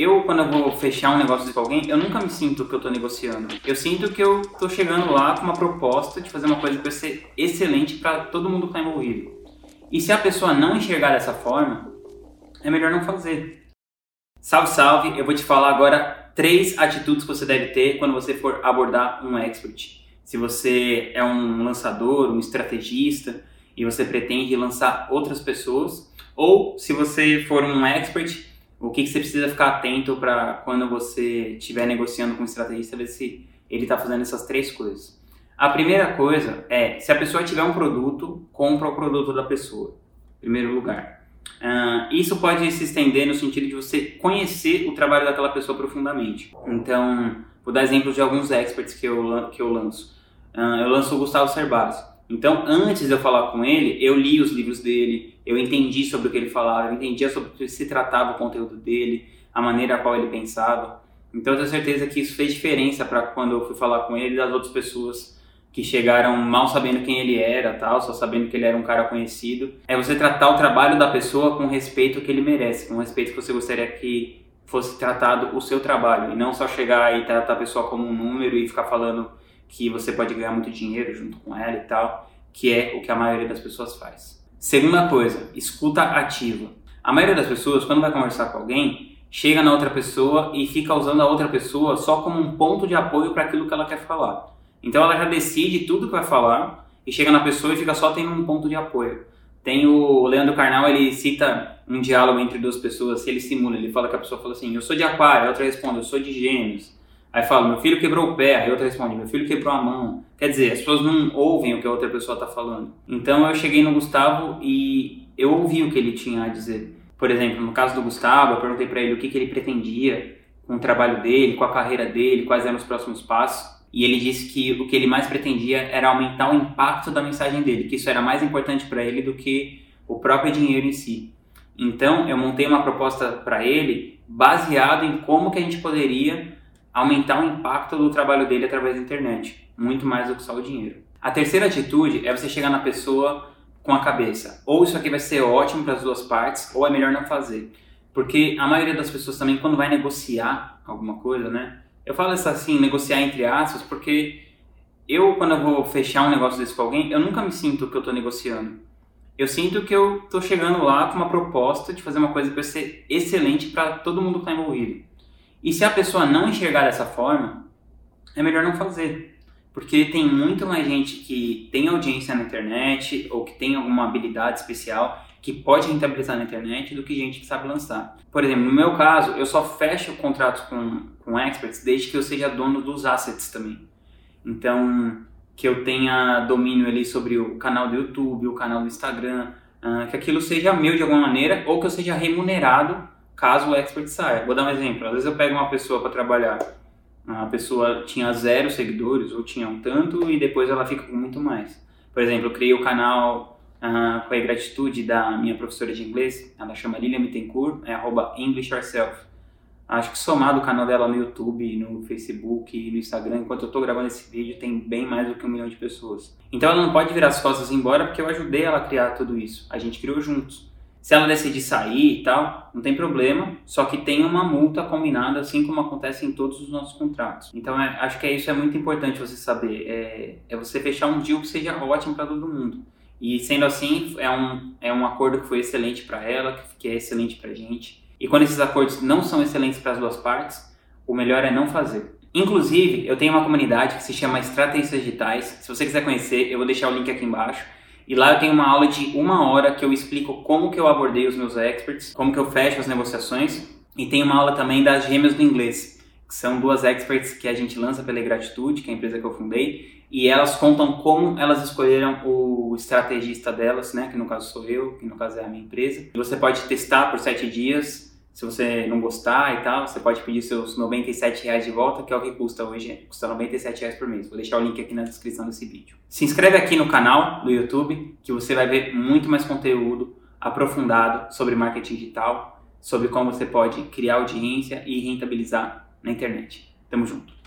eu, quando eu vou fechar um negócio com alguém, eu nunca me sinto que eu estou negociando. Eu sinto que eu estou chegando lá com uma proposta de fazer uma coisa que vai ser excelente para todo mundo que está envolvido. E se a pessoa não enxergar dessa forma, é melhor não fazer. Salve, salve! Eu vou te falar agora três atitudes que você deve ter quando você for abordar um expert. Se você é um lançador, um estrategista e você pretende lançar outras pessoas, ou se você for um expert o que, que você precisa ficar atento para quando você estiver negociando com um estrategista, ver se ele está fazendo essas três coisas. A primeira coisa é, se a pessoa tiver um produto, compra o produto da pessoa, em primeiro lugar. Uh, isso pode se estender no sentido de você conhecer o trabalho daquela pessoa profundamente. Então, vou dar exemplos de alguns experts que eu, que eu lanço. Uh, eu lanço o Gustavo Cerbasi. Então, antes de eu falar com ele, eu li os livros dele, eu entendi sobre o que ele falava, eu entendia sobre o que se tratava o conteúdo dele, a maneira a qual ele pensava. Então, eu tenho certeza que isso fez diferença para quando eu fui falar com ele das outras pessoas que chegaram mal sabendo quem ele era, tal, só sabendo que ele era um cara conhecido. É você tratar o trabalho da pessoa com o respeito que ele merece, com o respeito que você gostaria que fosse tratado o seu trabalho, e não só chegar e tratar a pessoa como um número e ficar falando que você pode ganhar muito dinheiro junto com ela e tal, que é o que a maioria das pessoas faz. Segunda coisa, escuta ativa. A maioria das pessoas, quando vai conversar com alguém, chega na outra pessoa e fica usando a outra pessoa só como um ponto de apoio para aquilo que ela quer falar. Então ela já decide tudo que vai falar e chega na pessoa e fica só tendo um ponto de apoio. Tem o Leandro Carnal, ele cita um diálogo entre duas pessoas, ele simula, ele fala que a pessoa fala assim, eu sou de aquário, a outra responde, eu sou de gêmeos. Aí fala, meu filho quebrou o pé, aí outra responde, meu filho quebrou a mão. Quer dizer, as pessoas não ouvem o que a outra pessoa está falando. Então eu cheguei no Gustavo e eu ouvi o que ele tinha a dizer. Por exemplo, no caso do Gustavo, eu perguntei para ele o que, que ele pretendia com o trabalho dele, com a carreira dele, quais eram os próximos passos. E ele disse que o que ele mais pretendia era aumentar o impacto da mensagem dele, que isso era mais importante para ele do que o próprio dinheiro em si. Então, eu montei uma proposta para ele baseado em como que a gente poderia aumentar o impacto do trabalho dele através da internet, muito mais do que só o dinheiro. A terceira atitude é você chegar na pessoa com a cabeça, ou isso aqui vai ser ótimo para as duas partes, ou é melhor não fazer. Porque a maioria das pessoas também, quando vai negociar alguma coisa, né? Eu falo isso assim, negociar entre aspas, porque eu, quando eu vou fechar um negócio desse com alguém, eu nunca me sinto que eu estou negociando. Eu sinto que eu estou chegando lá com uma proposta de fazer uma coisa que vai ser excelente para todo mundo que está envolvido. E se a pessoa não enxergar dessa forma, é melhor não fazer. Porque tem muito mais gente que tem audiência na internet ou que tem alguma habilidade especial que pode rentabilizar na internet do que gente que sabe lançar. Por exemplo, no meu caso, eu só fecho contratos com, com experts desde que eu seja dono dos assets também. Então, que eu tenha domínio ali sobre o canal do YouTube, o canal do Instagram, uh, que aquilo seja meu de alguma maneira ou que eu seja remunerado caso o expert saia. Vou dar um exemplo. Às vezes eu pego uma pessoa para trabalhar, a pessoa tinha zero seguidores ou tinha um tanto e depois ela fica com muito mais. Por exemplo, eu criei o canal uh, com a gratitude da minha professora de inglês, ela chama Lilian Bittencourt, é arroba English Yourself. Acho que somado o canal dela no YouTube, no Facebook no Instagram, enquanto eu estou gravando esse vídeo, tem bem mais do que um milhão de pessoas. Então ela não pode virar as costas embora porque eu ajudei ela a criar tudo isso. A gente criou juntos. Se ela decidir sair e tal, não tem problema, só que tem uma multa combinada, assim como acontece em todos os nossos contratos. Então, é, acho que é isso é muito importante você saber. É, é você fechar um deal que seja ótimo para todo mundo. E sendo assim, é um, é um acordo que foi excelente para ela, que é excelente para a gente. E quando esses acordos não são excelentes para as duas partes, o melhor é não fazer. Inclusive, eu tenho uma comunidade que se chama Estratégias Digitais. Se você quiser conhecer, eu vou deixar o link aqui embaixo. E lá eu tenho uma aula de uma hora que eu explico como que eu abordei os meus experts, como que eu fecho as negociações. E tem uma aula também das gêmeas do inglês, que são duas experts que a gente lança pela Gratitude, que é a empresa que eu fundei. E elas contam como elas escolheram o estrategista delas, né? Que no caso sou eu, que no caso é a minha empresa. Você pode testar por sete dias se você não gostar e tal, você pode pedir seus 97 reais de volta, que é o que custa hoje, custa 97 reais por mês. Vou deixar o link aqui na descrição desse vídeo. Se inscreve aqui no canal do YouTube, que você vai ver muito mais conteúdo aprofundado sobre marketing digital, sobre como você pode criar audiência e rentabilizar na internet. Tamo junto!